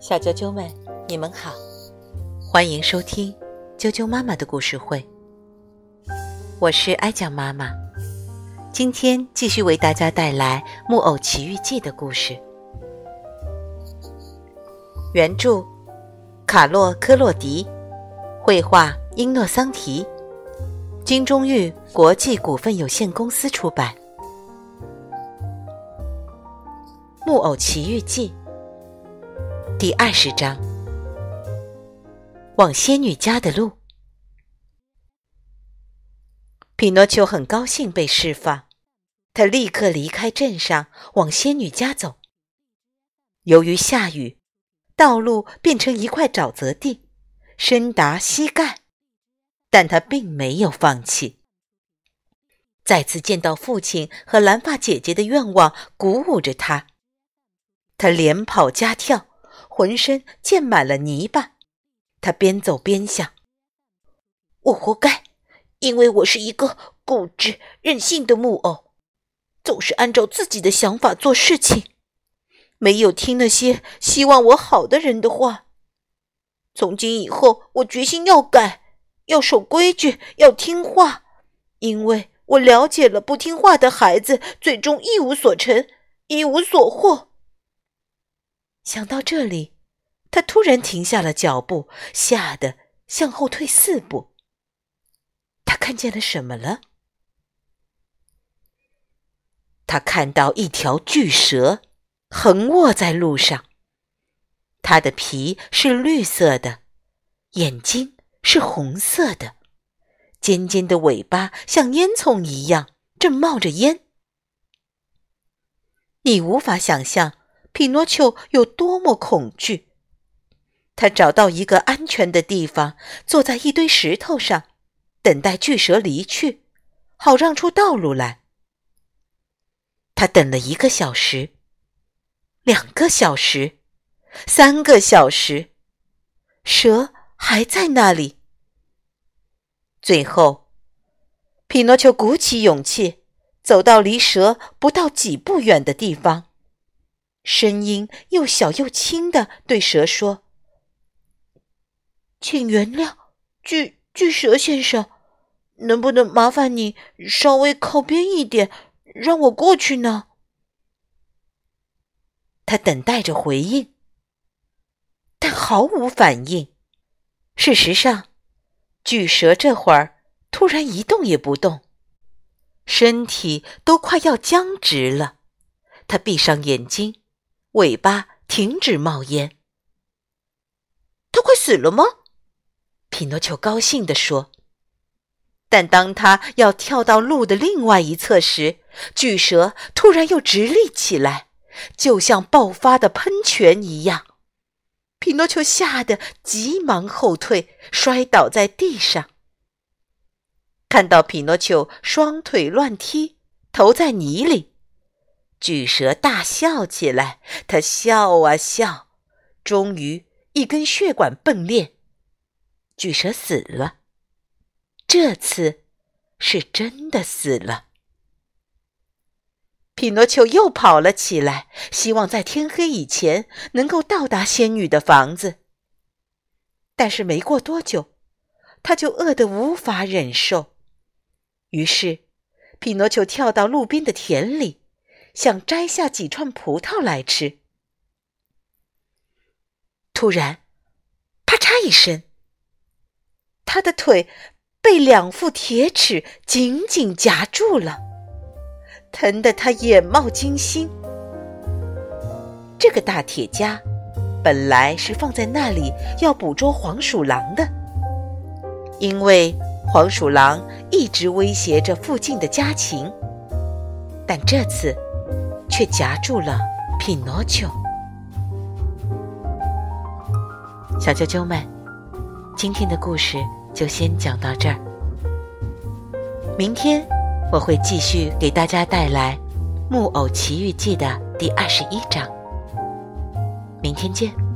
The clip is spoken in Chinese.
小啾啾们，你们好，欢迎收听啾啾妈妈的故事会。我是哀酱妈妈，今天继续为大家带来《木偶奇遇记》的故事。原著：卡洛·科洛迪，绘画：英诺桑提，金钟玉国际股份有限公司出版。《木偶奇遇记》第二十章：往仙女家的路。匹诺丘很高兴被释放，他立刻离开镇上，往仙女家走。由于下雨，道路变成一块沼泽地，深达膝盖，但他并没有放弃。再次见到父亲和蓝发姐姐的愿望鼓舞着他。他连跑加跳，浑身溅满了泥巴。他边走边想：“我活该，因为我是一个固执任性的木偶，总是按照自己的想法做事情，没有听那些希望我好的人的话。从今以后，我决心要改，要守规矩，要听话，因为我了解了不听话的孩子最终一无所成，一无所获。”想到这里，他突然停下了脚步，吓得向后退四步。他看见了什么了？他看到一条巨蛇横卧在路上，它的皮是绿色的，眼睛是红色的，尖尖的尾巴像烟囱一样，正冒着烟。你无法想象。匹诺丘有多么恐惧！他找到一个安全的地方，坐在一堆石头上，等待巨蛇离去，好让出道路来。他等了一个小时，两个小时，三个小时，蛇还在那里。最后，匹诺丘鼓起勇气，走到离蛇不到几步远的地方。声音又小又轻的对蛇说：“请原谅，巨巨蛇先生，能不能麻烦你稍微靠边一点，让我过去呢？”他等待着回应，但毫无反应。事实上，巨蛇这会儿突然一动也不动，身体都快要僵直了。他闭上眼睛。尾巴停止冒烟，他快死了吗？匹诺丘高兴地说。但当他要跳到路的另外一侧时，巨蛇突然又直立起来，就像爆发的喷泉一样。匹诺丘吓得急忙后退，摔倒在地上。看到匹诺丘双腿乱踢，头在泥里。巨蛇大笑起来，它笑啊笑，终于一根血管迸裂，巨蛇死了。这次是真的死了。匹诺丘又跑了起来，希望在天黑以前能够到达仙女的房子。但是没过多久，他就饿得无法忍受，于是匹诺丘跳到路边的田里。想摘下几串葡萄来吃，突然，啪嚓一声，他的腿被两副铁齿紧紧夹住了，疼得他眼冒金星。这个大铁夹本来是放在那里要捕捉黄鼠狼的，因为黄鼠狼一直威胁着附近的家禽，但这次。却夹住了匹诺丘。小啾啾们，今天的故事就先讲到这儿。明天我会继续给大家带来《木偶奇遇记》的第二十一章。明天见。